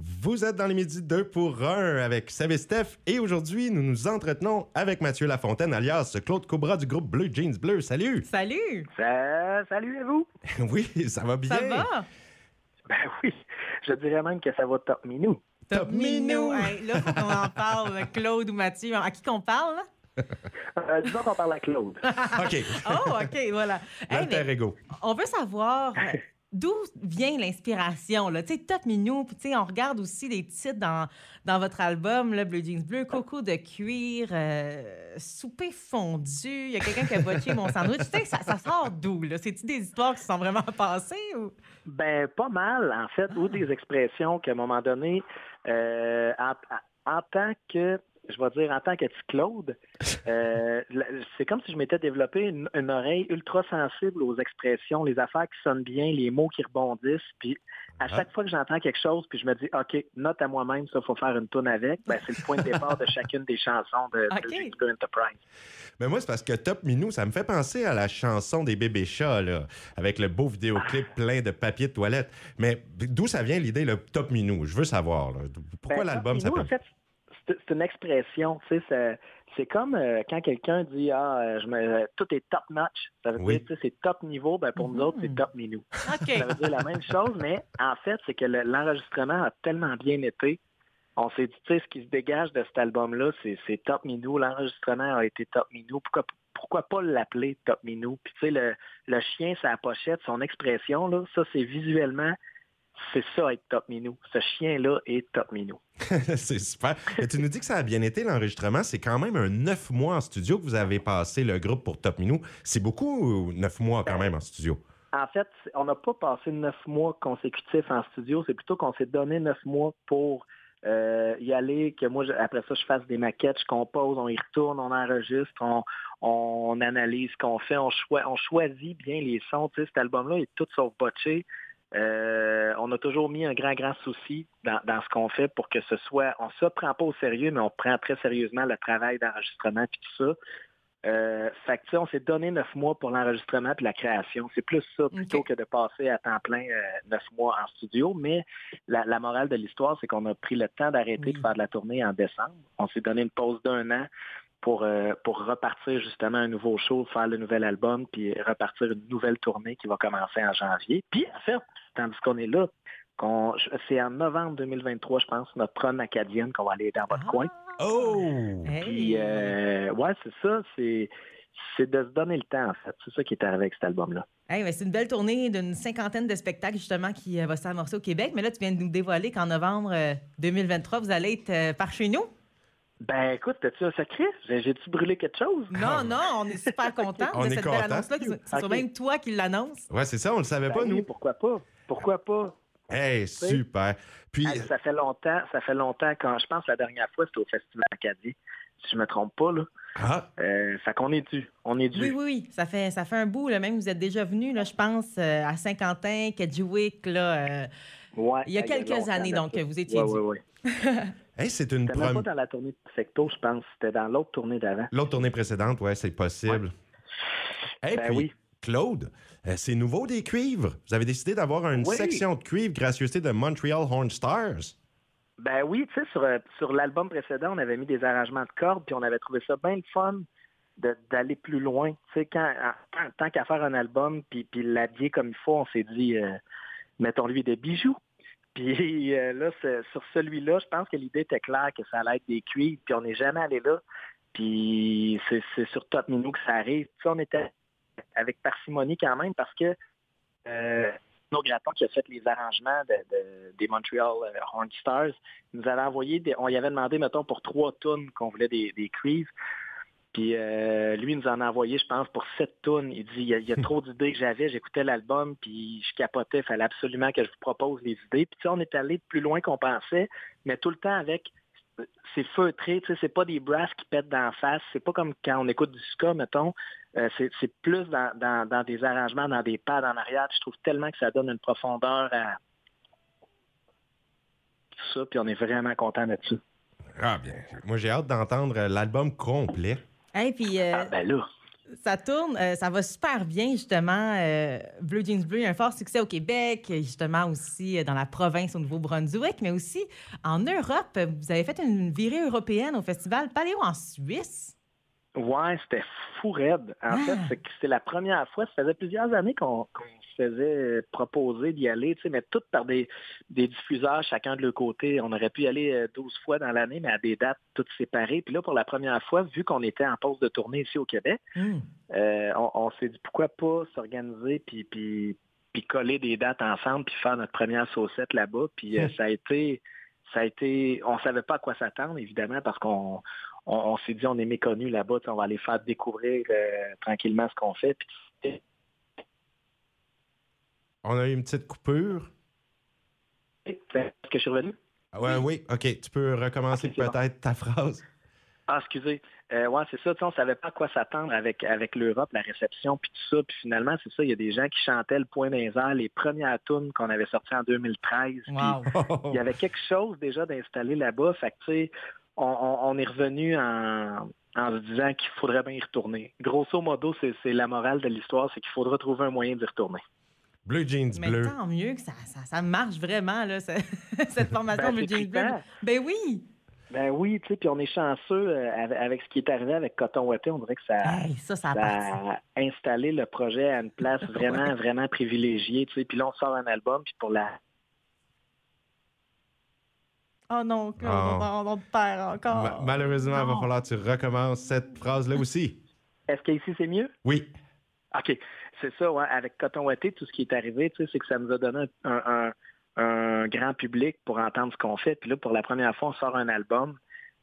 Vous êtes dans les midis 2 pour 1 avec Seb et Steph et aujourd'hui, nous nous entretenons avec Mathieu Lafontaine, alias Claude Cobra du groupe Bleu Jeans Bleu. Salut! Salut! Ça, salut à vous! oui, ça va bien. Ça va? Ben oui, je dirais même que ça va top minou. Top minou! Hey, là, faut qu'on en parle, Claude ou Mathieu. À qui qu'on parle? Euh, disons qu'on parle à Claude. OK. Oh, OK, voilà. Hey, mais ego. on veut savoir d'où vient l'inspiration. Tu sais, Top Minou, puis tu sais, on regarde aussi les titres dans, dans votre album, là, Bleu Jeans Bleu, Coco de cuir, euh, Souper fondu, il y a quelqu'un qui a botché mon sandwich. Tu sais, ça, ça sort d'où, là? C'est-tu des histoires qui sont vraiment passées ou... Ben, pas mal, en fait, ou des expressions qu'à un moment donné, euh, en, en tant que, je vais dire, en tant que petit Claude, euh, c'est comme si je m'étais développé une, une oreille ultra sensible aux expressions, les affaires qui sonnent bien, les mots qui rebondissent, puis à chaque fois que j'entends quelque chose, puis je me dis, OK, note à moi-même, ça, faut faire une tourne avec, ben, c'est le point de départ de chacune des chansons de, OK. de James Blue Enterprise. Mais moi, c'est parce que Top Minou, ça me fait penser à la chanson des bébés chats, là, avec le beau vidéoclip plein de papier de toilette. Mais d'où ça vient l'idée, le Top Minou? Je veux savoir. là. Pourquoi Ben, l'album s'appelle... C'est une expression, tu sais, c'est- c'est comme euh, quand quelqu'un dit ah euh, je me, tout est top notch, ça veut Oui. dire tu sais, c'est top niveau, ben pour nous autres c'est top minou. Ça veut dire la même chose, mais en fait c'est que le- l'enregistrement a tellement bien été. On s'est dit, tu sais, ce qui se dégage de cet album-là, c'est c'est top minou. L'enregistrement a été top minou. Pourquoi, pourquoi pas l'appeler top minou? Puis tu sais, le, le chien, sa pochette, son expression, là, ça c'est visuellement, c'est ça être top minou. Ce chien-là est top minou. c'est super. Et tu nous dis que ça a bien été l'enregistrement. C'est quand même un neuf mois en studio que vous avez passé le groupe pour Top Minou. C'est beaucoup, ou neuf mois quand même en studio? En fait, on n'a pas passé neuf mois consécutifs en studio. C'est plutôt qu'on s'est donné neuf mois pour euh, y aller, que moi, je- après ça, je fasse des maquettes, je compose, on y retourne, on enregistre, on, on analyse ce qu'on fait, on choisit bien les sons. Tu sais, cet album-là est tout sauf botché. Euh, on a toujours mis un grand, grand souci dans, dans ce qu'on fait pour que ce soit, on se prend pas au sérieux, mais on prend très sérieusement le travail d'enregistrement puis tout ça. Euh, fait que, tu sais, on s'est donné neuf mois pour l'enregistrement puis la création. C'est plus ça plutôt que de passer à temps plein euh, neuf mois en studio. Mais la, la morale de l'histoire, c'est qu'on a pris le temps d'arrêter de faire de la tournée en décembre. On s'est donné une pause d'un an pour euh, pour repartir justement un nouveau show, faire le nouvel album, puis repartir une nouvelle tournée qui va commencer en janvier. Puis en fait, tandis qu'on est là, qu'on, c'est en novembre 2023, je pense, notre run acadienne qu'on va aller dans votre coin. Oh! Hey. Puis, euh, ouais, c'est ça. C'est, c'est de se donner le temps, en fait. C'est ça qui est arrivé avec cet album-là. Hey, c'est une belle tournée d'une cinquantaine de spectacles justement qui euh, va s'amorcer au Québec. Mais là, tu viens de nous dévoiler qu'en novembre euh, 2023, vous allez être par chez nous. Ben, écoute, t'as-tu un secret? J'ai- J'ai-tu brûlé quelque chose? Non, non, on est super contents On de est cette belle annonce-là. C'est même toi qui l'annonce. Ouais, c'est ça, on le savait Ben pas, oui, nous. Pourquoi pas? Pourquoi pas? Hey, super. Puis, Hey, ça fait longtemps, ça fait longtemps quand je pense la dernière fois c'était au Festival Acadie. Si je me trompe pas, là. ah, Euh, fait qu'on est dû. On est dû. Oui, oui, oui. Ça fait, ça fait un bout. Là. Même vous êtes déjà venu, là, je pense, euh, à Saint-Quentin, Kedgewick, là. euh, Ouais, Il y a quelques années, donc, ça. vous étiez Ouais, hey, c'est une C'était même pas dans la tournée de Secto, je pense. C'était dans l'autre tournée d'avant. L'autre tournée précédente, ouais, c'est possible. Hey, Ben puis, oui. Claude, euh, c'est nouveau des cuivres. Vous avez décidé d'avoir une Oui. section de cuivre gracieuseté de Montreal Horn Stars. Ben oui, tu sais, sur, euh, sur l'album précédent, on avait mis des arrangements de cordes, puis on avait trouvé ça bien le fun de- d'aller plus loin. Tu sais, quand, en- tant qu'à faire un album, puis, puis l'habiller comme il faut, on s'est dit, euh, mettons-lui des bijoux. Puis euh, là, sur celui-là, je pense que l'idée était claire que ça allait être des cuivres, puis on n'est jamais allé là. Puis c'est sur Top Minou que ça arrive. Tu sais, on était avec parcimonie quand même parce que euh, Nos Graton qui a fait les arrangements de, de- des Montreal euh, Horn Stars nous avait envoyé, des, on y avait demandé, mettons, pour trois tonnes qu'on voulait des, des cuivres. Puis euh, lui, il nous en a envoyé, je pense, pour sept tonnes. Il dit, il y a, il y a trop d'idées que j'avais. J'écoutais l'album, puis je capotais. Il fallait absolument que je vous propose les idées. Puis tu sais, on est allé plus loin qu'on pensait, mais tout le temps avec c'est feutré, tu sais, c'est pas des brasses qui pètent d'en face, c'est pas comme quand on écoute du ska, mettons, euh, c'est, plus dans, dans, dans des arrangements, dans des pads en arrière. Je trouve tellement que ça donne une profondeur à tout ça, puis on est vraiment content là-dessus. Ah bien. Moi, j'ai hâte d'entendre euh, l'album complet. Hey, puis, euh, Ah ben là, Ça tourne, euh, ça va super bien, justement. Euh, Blue Jeans Bleu a un fort succès au Québec, justement aussi euh, dans la province au Nouveau-Brunswick, mais aussi en Europe. Vous avez fait une virée européenne au festival Paléo en Suisse. Ouais, c'était fou raide. En fait, Ah. c'est que c'était la première fois. Ça faisait plusieurs années qu'on se faisait proposer d'y aller, tu sais, mais toutes par des, des diffuseurs, chacun de leur côté. On aurait pu y aller euh, 12 fois dans l'année, mais à des dates toutes séparées. Puis là, pour la première fois, vu qu'on était en pause de tournée ici au Québec, Hmm. euh, on, on s'est dit pourquoi pas s'organiser puis, puis, puis coller des dates ensemble puis faire notre première saucette là-bas. Puis euh, ça a été ça a été on savait pas à quoi s'attendre évidemment parce qu'on on, on s'est dit on est méconnu là-bas, on va aller faire découvrir euh, tranquillement ce qu'on fait. Puis, On a eu une petite coupure. est-ce que je suis revenu? Ah ouais, oui, OK. Tu peux recommencer bon. peut-être ta phrase. Ah, excusez. Euh, ouais, c'est ça. Tu sais, on savait pas à quoi s'attendre avec, avec l'Europe, la réception, puis tout ça. Puis finalement, c'est ça. Il y a des gens qui chantaient le point des airs, les premières tunes qu'on avait sorties en 2013. Puis Wow. il y avait quelque chose déjà d'installé là-bas. Fait que, tu sais, on, on- on est revenu en, en se disant qu'il faudrait bien y retourner. Grosso modo, c'est la morale de l'histoire, c'est qu'il faudra trouver un moyen d'y retourner. Bleu jeans Mais bleu. tant mieux que ça, ça, ça marche vraiment, là, ce- cette formation Ben, Blue c'est Jeans Bleu. Ben oui! Ben oui, tu sais, puis on est chanceux euh, avec, avec ce qui est arrivé avec Coton Watté. On dirait que ça, Hey, ça, ça a ça parti. a installé le projet à une place vraiment, vraiment privilégiée. Tu sais. Puis là, on sort un album, puis pour la Oh non, Oh. on, on te perd encore. Ma- malheureusement, il va falloir que tu recommences cette phrase-là aussi. Est-ce qu'ici c'est mieux? Oui. OK. C'est ça, ouais. Avec Coton Watté, tout ce qui est arrivé, tu sais, c'est que ça nous a donné un, un- un grand public pour entendre ce qu'on fait. Puis là, pour la première fois, on sort un album.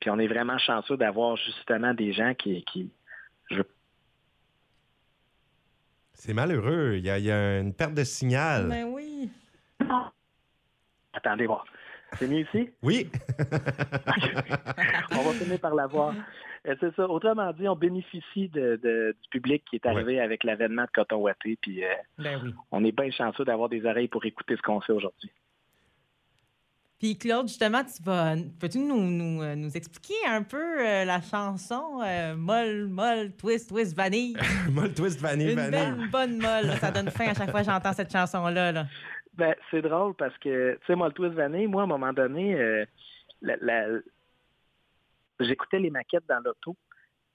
Puis on est vraiment chanceux d'avoir justement des gens qui, qui je C'est malheureux. Il y, a, il y a une perte de signal. Ben oui. Attendez voir. C'est mieux ici? Oui. on va finir par l'avoir. Euh, C'est ça. Autrement dit, on bénéficie de- de- du public qui est arrivé avec l'avènement de Coton Watté. Puis euh, Ben oui. on est bien chanceux d'avoir des oreilles pour écouter ce qu'on fait aujourd'hui. Puis Claude, justement, tu vas, peux-tu nous, nous, euh, nous expliquer un peu euh, la chanson euh, molle, molle, twist, twist, vanille? Molle twist vanille Une vanille. belle bonne molle. là. Ça donne faim à chaque fois que j'entends cette chanson-là. Là. Ben, c'est drôle parce que, tu sais, moi, le Twist Vanille, moi, à un moment donné, euh, la- la- j'écoutais les maquettes dans l'auto.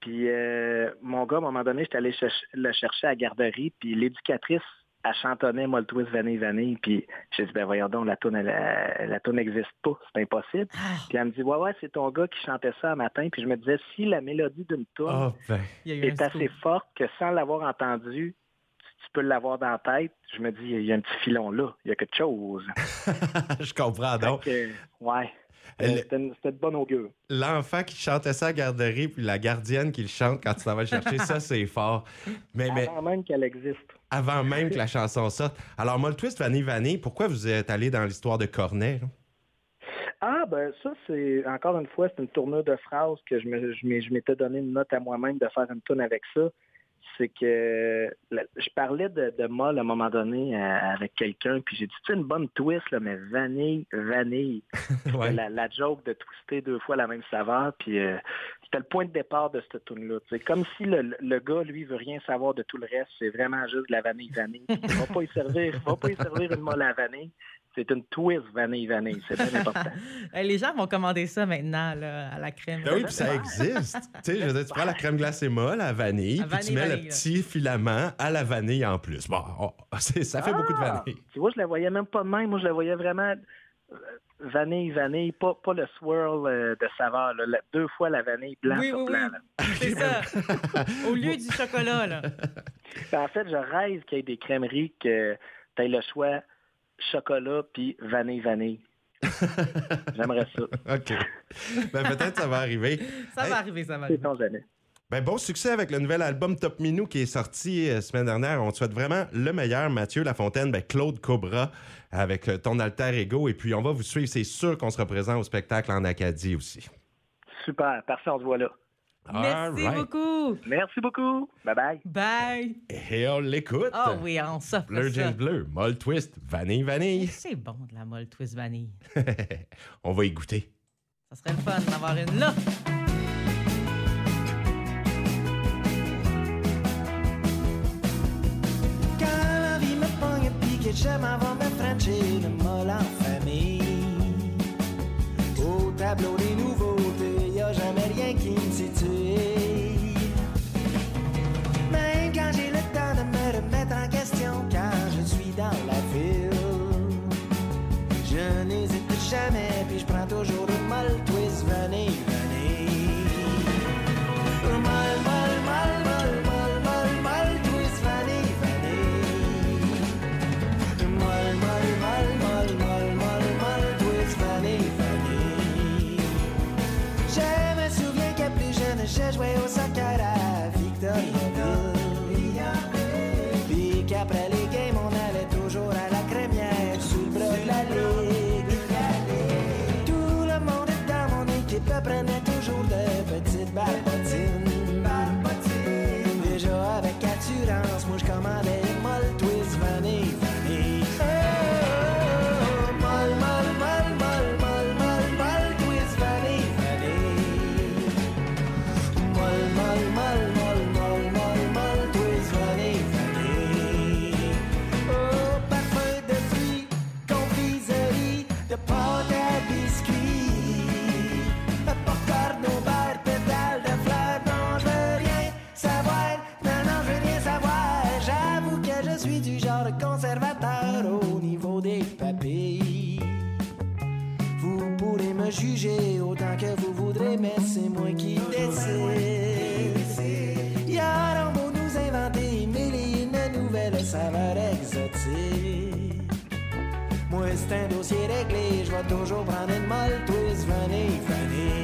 Puis euh, mon gars, à un moment donné, j'étais allé le chercher à la garderie. Puis l'éducatrice, elle chantonnait, moi, le Twist Vanille Vanille. Puis j'ai dit, ben voyons donc, la elle- la toune n'existe pas. C'est impossible. Ah, Puis elle me dit, ouais, ouais, c'est ton gars qui chantait ça un matin. Puis je me disais, si la mélodie d'une toune Oh, ben. est assez forte que sans l'avoir entendu, tu peux l'avoir dans la tête. Je me dis, il y a un petit filon là. Il y a quelque chose. Je comprends donc. Que, ouais. Euh, C'était de bonne augure. L'enfant qui chantait ça à la garderie, puis la gardienne qui le chante quand tu t'en vas le chercher, ça, c'est fort. Mais, mais Avant même qu'elle existe. avant même que la chanson sorte. Alors, Molle twist vanille vanille, pourquoi vous êtes allé dans l'histoire de Cornet? là? Ah, ben ça, c'est encore une fois, c'est une tournure de phrase que je me- je m'étais donné une note à moi-même de faire une tune avec ça. C'est que je parlais de, de molle à un moment donné euh, avec quelqu'un, puis j'ai dit, c'est une bonne twist, là, mais vanille, vanille. Ouais. la, la joke de twister deux fois la même saveur, puis euh, c'était le point de départ de cette tune là C'est comme si le, le gars, lui, veut rien savoir de tout le reste, c'est vraiment juste de la vanille vanille. Il va pas y servir, il va pas y servir une molle à vanille. C'est une twist vanille vanille, c'est bien important. Les gens vont commander ça maintenant là, à la crème. Ben oui, puis ça existe. tu sais, je veux dire, tu prends la crème glacée molle à vanille, À puis tu vanille, mets le là. petit filament à la vanille en plus. Bon, oh, ça fait beaucoup de Ah! vanille. Tu vois, je la voyais même pas de même. Moi, je la voyais vraiment euh, vanille, vanille, pas, pas le swirl euh, de saveur. là. La- deux fois la vanille blanc Oui, sur oui, blanc. oui. C'est ça. Au lieu du chocolat, là. Ben, en fait, je rêve qu'il y ait des crèmeries que tu aies le choix chocolat puis vanille, vanille. J'aimerais ça. OK. Ben, peut-être ça va arriver. Ça Hey. va arriver, ça va C'est arriver. jamais. Ben, bon succès avec le nouvel album Top Minou qui est sorti euh, semaine dernière. On te souhaite vraiment le meilleur, Mathieu Lafontaine, ben, Claude Cobra avec euh, ton alter ego. Et puis, on va vous suivre. C'est sûr qu'on sera présent au spectacle en Acadie aussi. Super. Parfait, on se voit là. Merci right. beaucoup. Merci beaucoup. Bye bye. Bye. Et on l'écoute. Ah oh oui, on s'offre Bleu. James Bleu, Molle Twist, Vanille Vanille. C'est bon de la Molle Twist Vanille. on va y goûter. Ça serait le fun d'avoir une là. Quand la vie me pogne et j'aime avant de franchir le molle en famille. Au tableau des nouveaux naturens, moi je commandais saveur exotique. Moi, c'est un dossier réglé, je vais toujours prendre une molle, twist, vanille, vanille.